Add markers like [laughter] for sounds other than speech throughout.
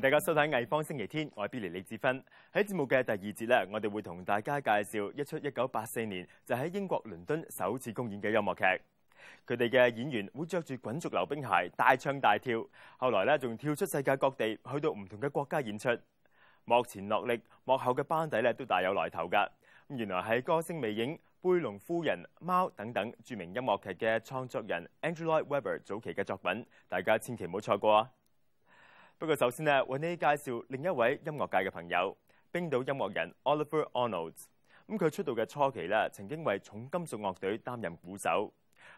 大家收睇《藝方星期天》，我係 Billy 李志芬。喺節目嘅第二節咧，我哋會同大家介紹一出一九八四年就喺英國倫敦首次公演嘅音樂劇。佢哋嘅演員會着住滾軸溜冰鞋，大唱大跳，後來咧仲跳出世界各地，去到唔同嘅國家演出。幕前落力，幕後嘅班底咧都大有來頭㗎。咁原來係歌星魅影、贝隆夫人、貓等等著名音樂劇嘅創作人 Andrew Lloyd Webber 早期嘅作品，大家千祈唔好錯過啊！不過首先呢，為你介紹另一位音樂界嘅朋友，冰島音樂人 Oliver Arnold。咁佢出道嘅初期咧，曾經為重金屬樂隊擔任鼓手。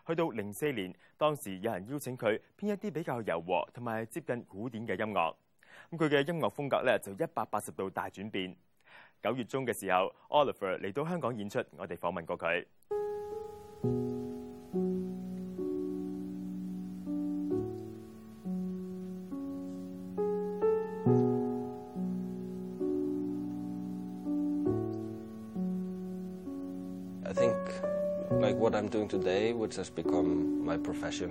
去到零四年，當時有人邀請佢編一啲比較柔和同埋接近古典嘅音樂。咁佢嘅音樂風格咧就一百八十度大轉變。九月中嘅時候，Oliver 嚟到香港演出，我哋訪問過佢。What I'm doing today, which has become my profession,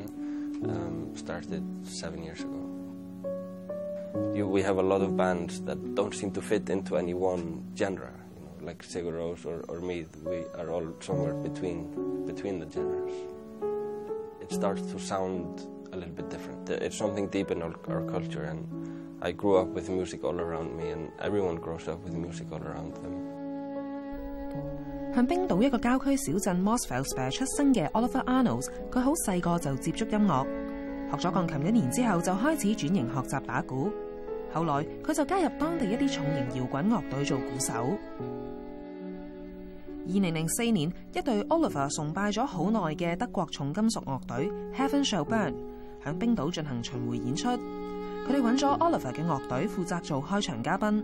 um, started seven years ago. You, we have a lot of bands that don't seem to fit into any one genre, you know, like Sigur Rós or, or me. We are all somewhere between between the genres. It starts to sound a little bit different. It's something deep in our, our culture, and I grew up with music all around me, and everyone grows up with music all around them. 向冰島一個郊區小鎮 Mosfellsberg 出生嘅 Oliver Arnold，佢好細個就接觸音樂，學咗钢琴一年之後就開始轉型學習打鼓。後來佢就加入當地一啲重型搖滾樂隊做鼓手。二零零四年，一隊 Oliver 崇拜咗好耐嘅德國重金屬樂隊 Heaven Shall Burn 響冰島進行巡迴演出，佢哋揾咗 Oliver 嘅樂隊負責做開場嘉賓。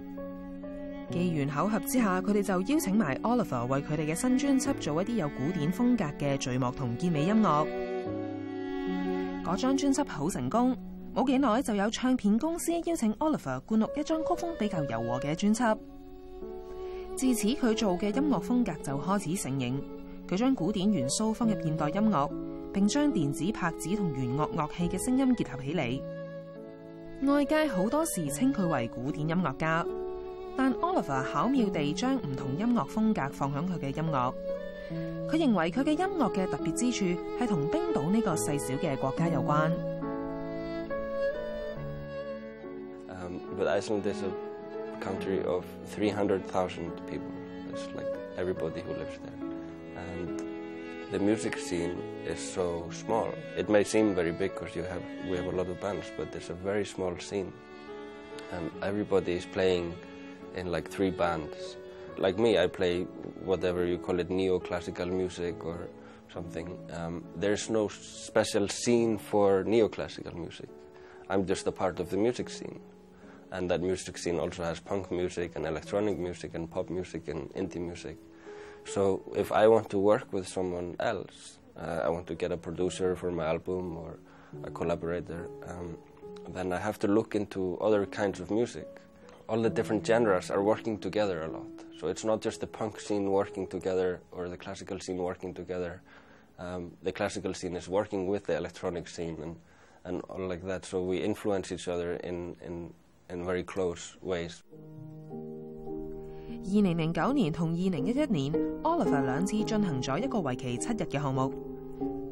機緣巧合之下，佢哋就邀請埋 Oliver 為佢哋嘅新專輯做一啲有古典風格嘅序幕同結尾音樂。嗰張專輯好成功，冇幾耐就有唱片公司邀請 Oliver 灌錄一張曲風比較柔和嘅專輯。自此佢做嘅音樂風格就開始成型，佢將古典元素放入現代音樂，並將電子拍子同弦樂樂器嘅聲音結合起嚟。外界好多時稱佢為古典音樂家。但 Olafur but Iceland is a country of 300,000 people. It's like everybody who lives there. And the music scene is so small. It may seem very big because you have we have a lot of bands, but it's a very small scene. And everybody is playing in like three bands. Like me, I play whatever you call it, neoclassical music or something. Um, there's no special scene for neoclassical music. I'm just a part of the music scene. And that music scene also has punk music and electronic music and pop music and indie music. So if I want to work with someone else, uh, I want to get a producer for my album or a collaborator, um, then I have to look into other kinds of music all the different genres are working together a lot. So it's not just the punk scene working together or the classical scene working together. Um, the classical scene is working with the electronic scene and, and all like that. So we influence each other in, in, in very close ways. 二零零九年同二零一一年，Olafur 兩次進行咗一個為期七日嘅項目。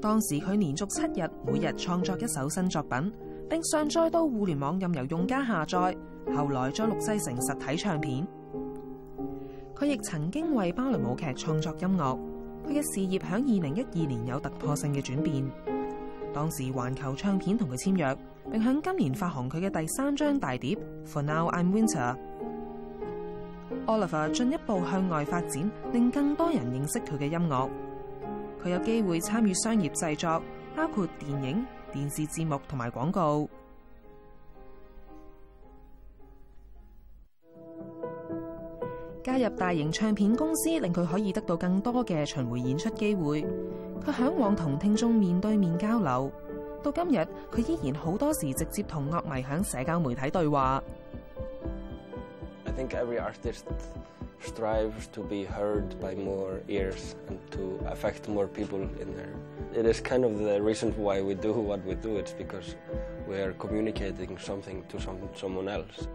當時佢連續七日每日創作一首新作品。並上載到互聯網任由用家下載。後來再錄制成實體唱片。佢亦曾經為芭蕾舞劇創作音樂。佢嘅事業響二零一二年有突破性嘅轉變。當時環球唱片同佢簽約，並響今年發行佢嘅第三張大碟《For Now I'm Winter》。Oliver 進一步向外發展，令更多人認識佢嘅音樂。佢有機會參與商業製作，包括電影、電視節目同埋廣告。加入大型唱片公司，令佢可以得到更多嘅巡迴演出機會。佢嚮往同聽眾面對面交流。到今日，佢依然好多時直接同樂迷喺社交媒體對話。I think every artist strives to be heard by more ears and to affect more people in there. It is kind of the reason why we do what we do. It's because we are communicating something to some, someone else.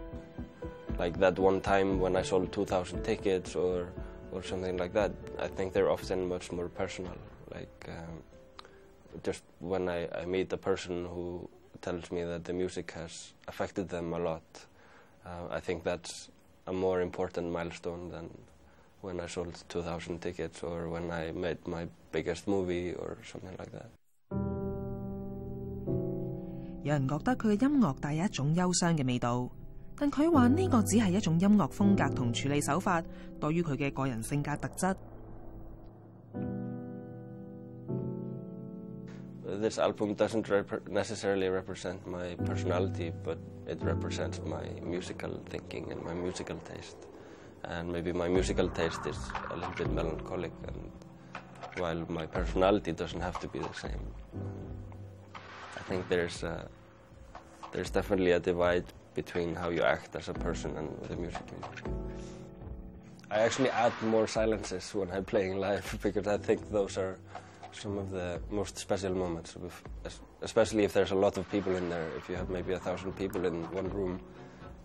like that one time when I sold 2,000 tickets or or something like that. I think they're often much more personal. Like um, just when I, I meet a person who tells me that the music has affected them a lot, uh, I think that's a more important milestone than when I sold 2,000 tickets or when I made my biggest movie or something like that. 有人觉得佢嘅音乐带有一种忧伤嘅味道，但佢话呢个只系一种音乐风格同处理手法，对于佢嘅个人性格特质。This album doesn't rep- necessarily represent my personality, but it represents my musical thinking and my musical taste. And maybe my musical taste is a little bit melancholic, and while my personality doesn't have to be the same. I think there's a, there's definitely a divide between how you act as a person and the music you make. I actually add more silences when I'm playing live [laughs] because I think those are some of the most special moments, especially if there's a lot of people in there. If you have maybe a thousand people in one room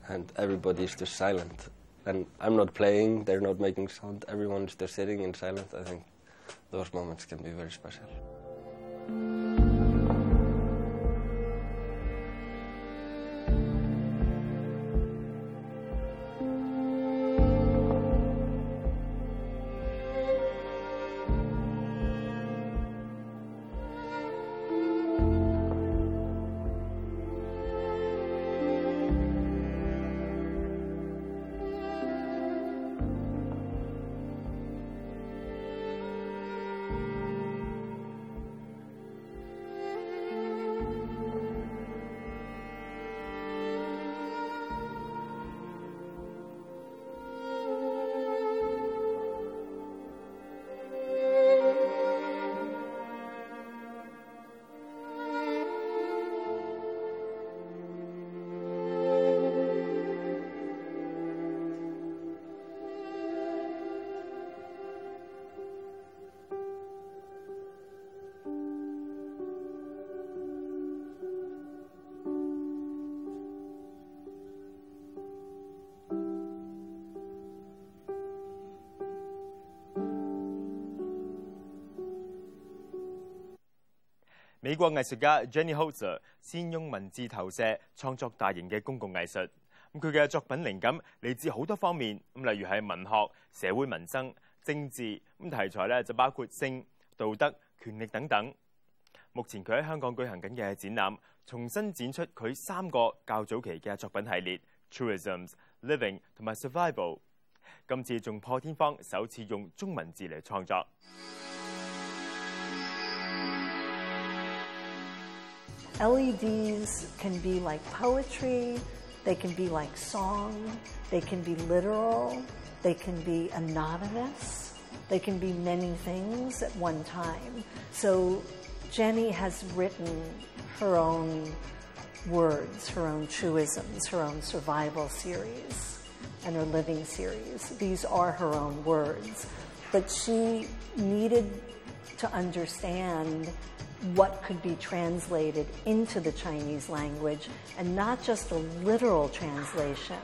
and everybody's just silent, and I'm not playing, they're not making sound, everyone's just sitting in silence, I think those moments can be very special. 美國藝術家 Jenny Holzer 先用文字投射創作大型嘅公共藝術。咁佢嘅作品靈感嚟自好多方面，咁例如係文學、社會民生、政治，咁題材咧就包括性、道德、權力等等。目前佢喺香港舉行緊嘅展覽，重新展出佢三個較早期嘅作品系列 Truisms、Living 同埋 Survival。今次仲破天荒首次用中文字嚟創作。LEDs can be like poetry, they can be like song, they can be literal, they can be anonymous, they can be many things at one time. So Jenny has written her own words, her own truisms, her own survival series, and her living series. These are her own words. But she needed to understand what could be translated into the Chinese language, and not just a literal translation,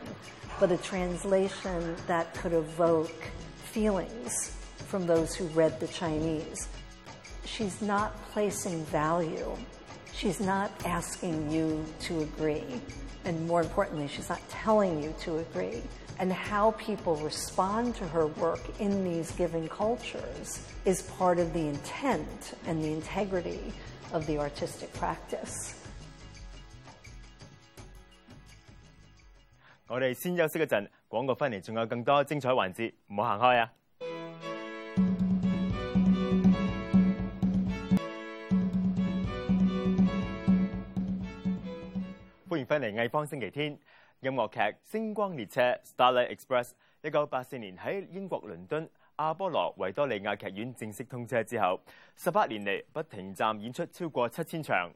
but a translation that could evoke feelings from those who read the Chinese. She's not placing value. She's not asking you to agree. And more importantly, she's not telling you to agree and how people respond to her work in these given cultures is part of the intent and the integrity of the artistic practice. 我哋先休息一陣，廣告翻嚟仲有更多精彩環節，唔好行開啊！歡迎翻嚟《藝坊星期天》。音樂劇《星光列車》（Starlight Express）。一九八四年喺英國倫敦阿波羅維多利亞劇院正式通車之後，十八年嚟不停站演出超過七千場。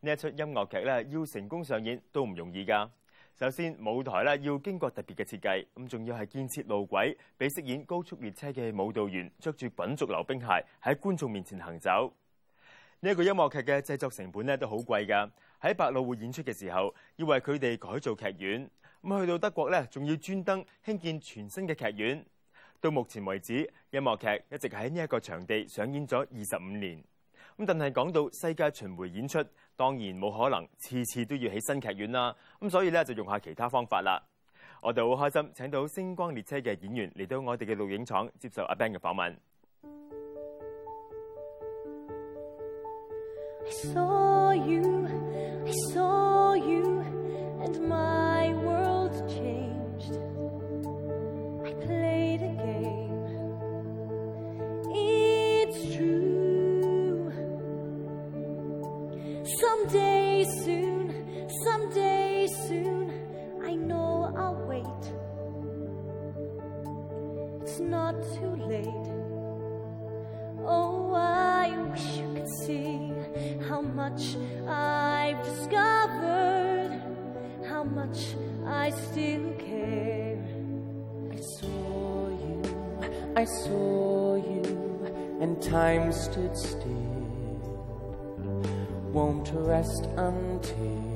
呢一出音樂劇咧，要成功上演都唔容易㗎。首先舞台咧要經過特別嘅設計，咁仲要係建設路軌，俾飾演高速列車嘅舞蹈員着住滾軸溜冰鞋喺觀眾面前行走。呢、一個音樂劇嘅製作成本咧都好貴㗎。喺百老匯演出嘅時候，要為佢哋改造劇院，咁去到德國咧，仲要專登興建全新嘅劇院。到目前為止，音樂劇一直喺呢一個場地上演咗二十五年。咁但係講到世界巡迴演出，當然冇可能次次都要起新劇院啦。咁所以咧就用下其他方法啦。我哋好開心請到星光列車嘅演員嚟到我哋嘅錄影廠接受阿 Ben 嘅訪問。I saw you, I saw you, and my world saw you, and time stood still. Won't rest until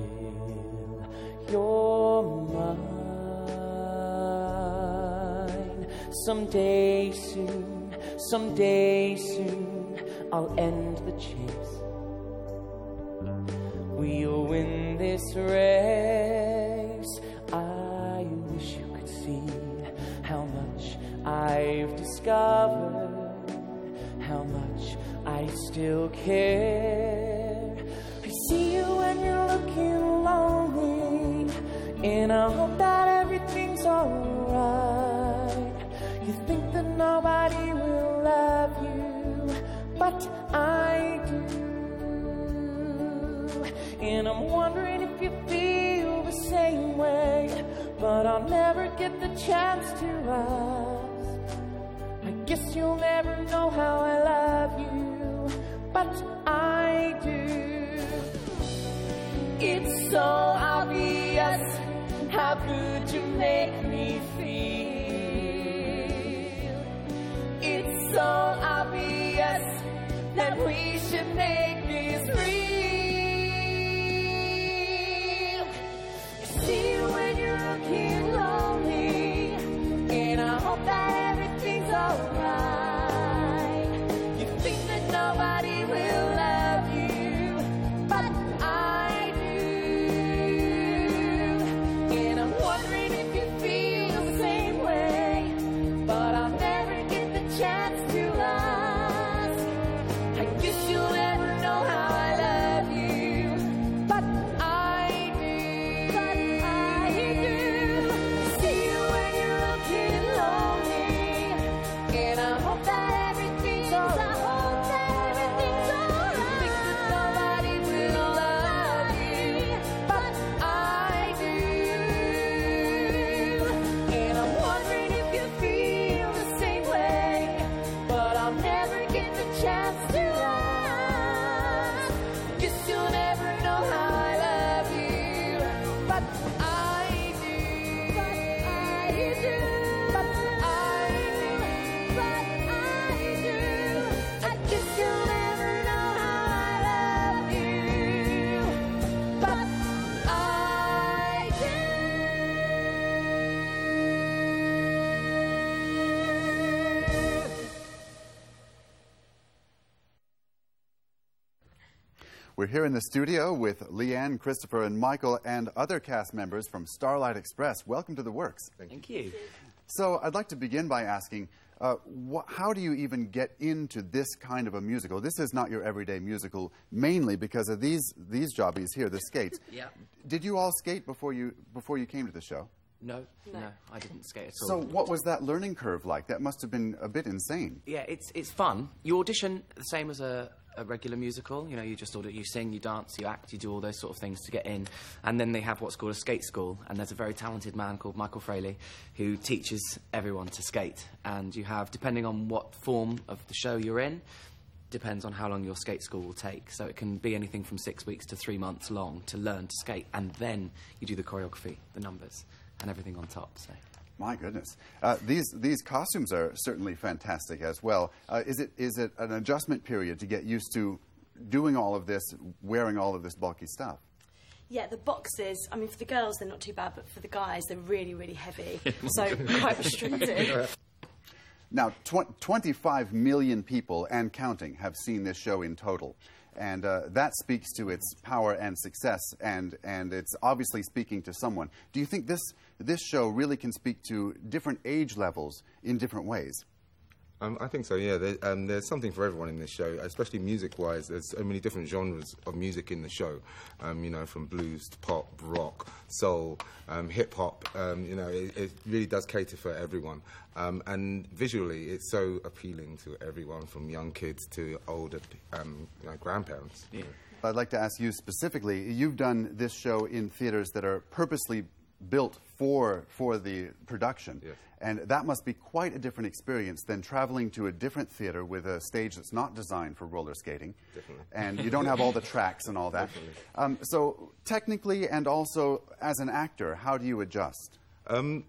you're mine. Someday soon, someday soon, I'll end the chase. We'll win this race. Still care. I see you when you're looking lonely, and I hope that everything's alright. You think that nobody will love you, but I do. And I'm wondering if you feel the same way, but I'll never get the chance to ask. I guess you'll never know how I love you, so obvious how good you make me feel. It's so obvious that we should make here in the studio with Leanne, Christopher, and Michael, and other cast members from Starlight Express. Welcome to the works. Thank you. So, I'd like to begin by asking uh, wh- how do you even get into this kind of a musical? This is not your everyday musical, mainly because of these, these jobbies here, the skates. [laughs] Yeah. Did you all skate before you, before you came to the show? No, no, I didn't skate at all. So, what was that learning curve like? That must have been a bit insane. yeah, it's it's fun. You audition the same as a, a regular musical. You know, you just audition, you sing, you dance, you act, you do all those sort of things to get in. And then they have what's called a skate school. And there's a very talented man called Michael Fraley who teaches everyone to skate. And you have, depending on what form of the show you're in, depends on how long your skate school will take. So it can be anything from six weeks to three months long to learn to skate. And then you do the choreography, the numbers, and everything on top. So. My goodness, uh, these these costumes are certainly fantastic as well. Uh, is it is it an adjustment period to get used to doing all of this, wearing all of this bulky stuff? Yeah, the boxes. I mean, for the girls they're not too bad, but for the guys they're really, really heavy. [laughs] so quite restricted. Now, tw- 25 million people and counting have seen this show in total. And uh, that speaks to its power and success, and, and it's obviously speaking to someone. Do you think this, this show really can speak to different age levels in different ways? Um, I think so. Yeah, there, um, there's something for everyone in this show, especially music-wise. There's so many different genres of music in the show. Um, you know, from blues to pop, rock, soul, um, hip hop. Um, you know, it, it really does cater for everyone. Um, and visually, it's so appealing to everyone, from young kids to older um, you know, grandparents. Yeah. I'd like to ask you specifically. You've done this show in theaters that are purposely built for for the production, Yes. and that must be quite a different experience than traveling to a different theater with a stage that's not designed for roller skating, Definitely. and you don't have all the tracks and all that. Um, so technically, and also as an actor, how do you adjust? Um,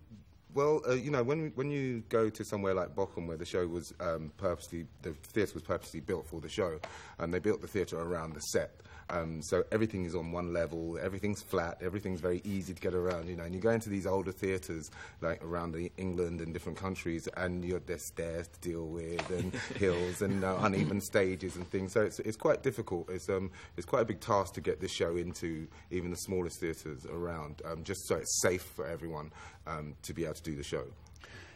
well, uh, you know, when when you go to somewhere like Bochum, where the show was um, purposely, the theatre was purposely built for the show, and they built the theatre around the set. Um, so everything is on one level, everything's flat, everything's very easy to get around, you know. And you go into these older theatres, like around the England and different countries, and you're, there's stairs to deal with, and [laughs] hills, and uh, uneven stages and things. So it's, it's quite difficult. It's, um, it's quite a big task to get this show into even the smallest theatres around, um, just so it's safe for everyone um, to be able to do the show.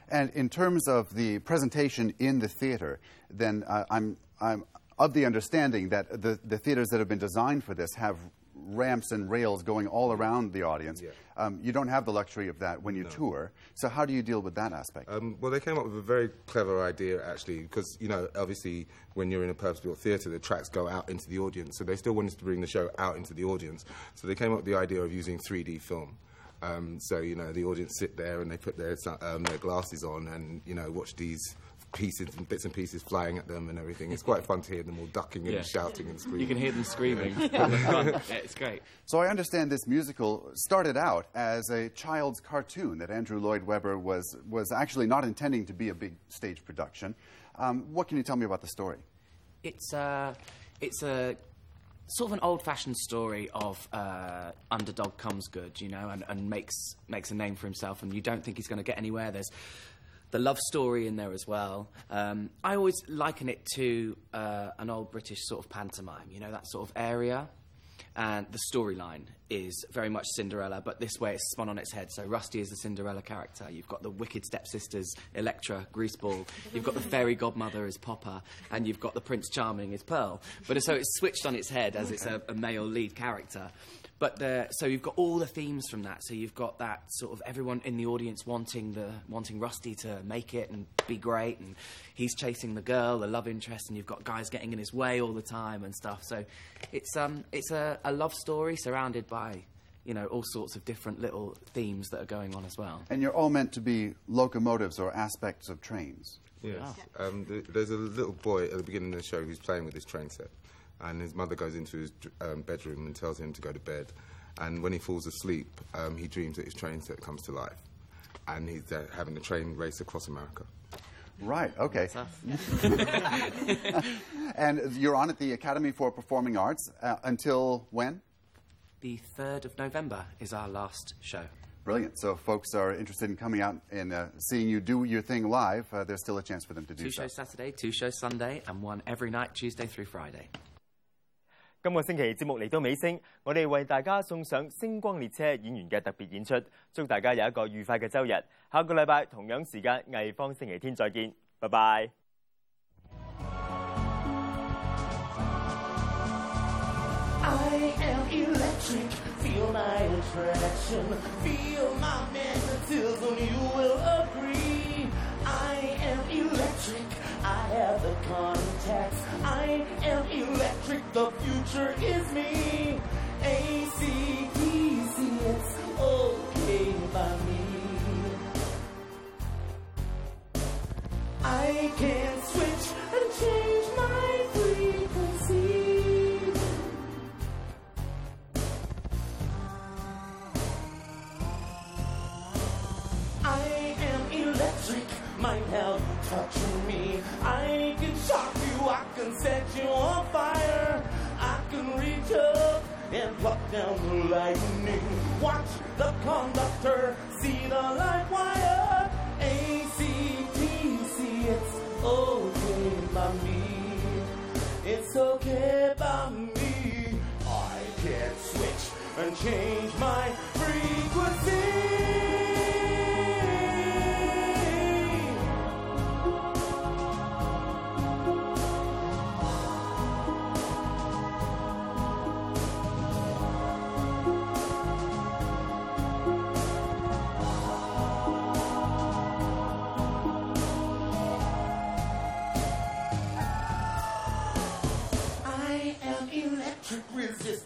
And in terms of the presentation in the theater, then uh, I'm, I'm of the understanding that the, the theaters that have been designed for this have ramps and rails going all around the audience. Yeah. Um, you don't have the luxury of that when you tour. So how do you deal with that aspect? Um, well, they came up with a very clever idea, actually, because, you know, obviously when you're in a purpose-built theatre, the tracks go out into the audience. So they still wanted to bring the show out into the audience. So they came up with the idea of using 3D film. Um, so, you know, the audience sit there and they put their, um, their glasses on and, you know, watch these pieces and bits and pieces flying at them and everything. It's quite fun to hear them all ducking Yeah. and shouting and screaming. You can hear them screaming. from the front. yeah, it's great. So I understand this musical started out as a child's cartoon that Andrew Lloyd Webber was, was actually not intending to be a big stage production. Um, what can you tell me about the story? It's a, it's a sort of an old-fashioned story of uh, underdog comes good, you know, and, and makes makes a name for himself, and you don't think he's going to get anywhere. There's the love story in there as well. Um, I always liken it to uh, an old British sort of pantomime, you know, that sort of area. And the storyline is very much Cinderella, but this way it's spun on its head. So Rusty is the Cinderella character. You've got the wicked stepsisters, Electra, Greaseball. You've got the fairy godmother as Poppa, and you've got the Prince Charming as Pearl. But so it's switched on its head as it's a, a male lead character. But the, so you've got all the themes from that. So you've got that sort of everyone in the audience wanting the wanting Rusty to make it and be great, and he's chasing the girl, the love interest, and you've got guys getting in his way all the time and stuff. So it's um it's a, a love story surrounded by you know all sorts of different little themes that are going on as well. And you're all meant to be locomotives or aspects of trains. Yes. Um, th- there's a little boy at the beginning of the show who's playing with his train set, and his mother goes into his um, bedroom and tells him to go to bed. And when he falls asleep, um, he dreams that his train set comes to life, and he's uh, having a train race across America. Right, okay. [laughs] And you're on at the Academy for Performing Arts uh, until when? the third of November is our last show. Brilliant. So, if folks are interested in coming out and uh, seeing you do your thing live, uh, there's still a chance for them to do Two so. shows Saturday, two shows Sunday, and one every night Tuesday through Friday. 今个星期节目嚟到尾声我哋为大家送上星光列车演员嘅特别演出祝大家有一个愉快嘅周日。下个礼拜同样时间艺方星期天再见。拜拜。I am electric. The future is me. It's okay by me. I can switch and change my frequency.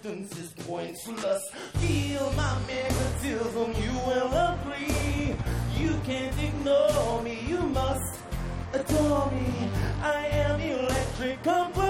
Resistance is pointless. Feel my magnetism, you will agree. You can't ignore me, you must adore me. I am electric company.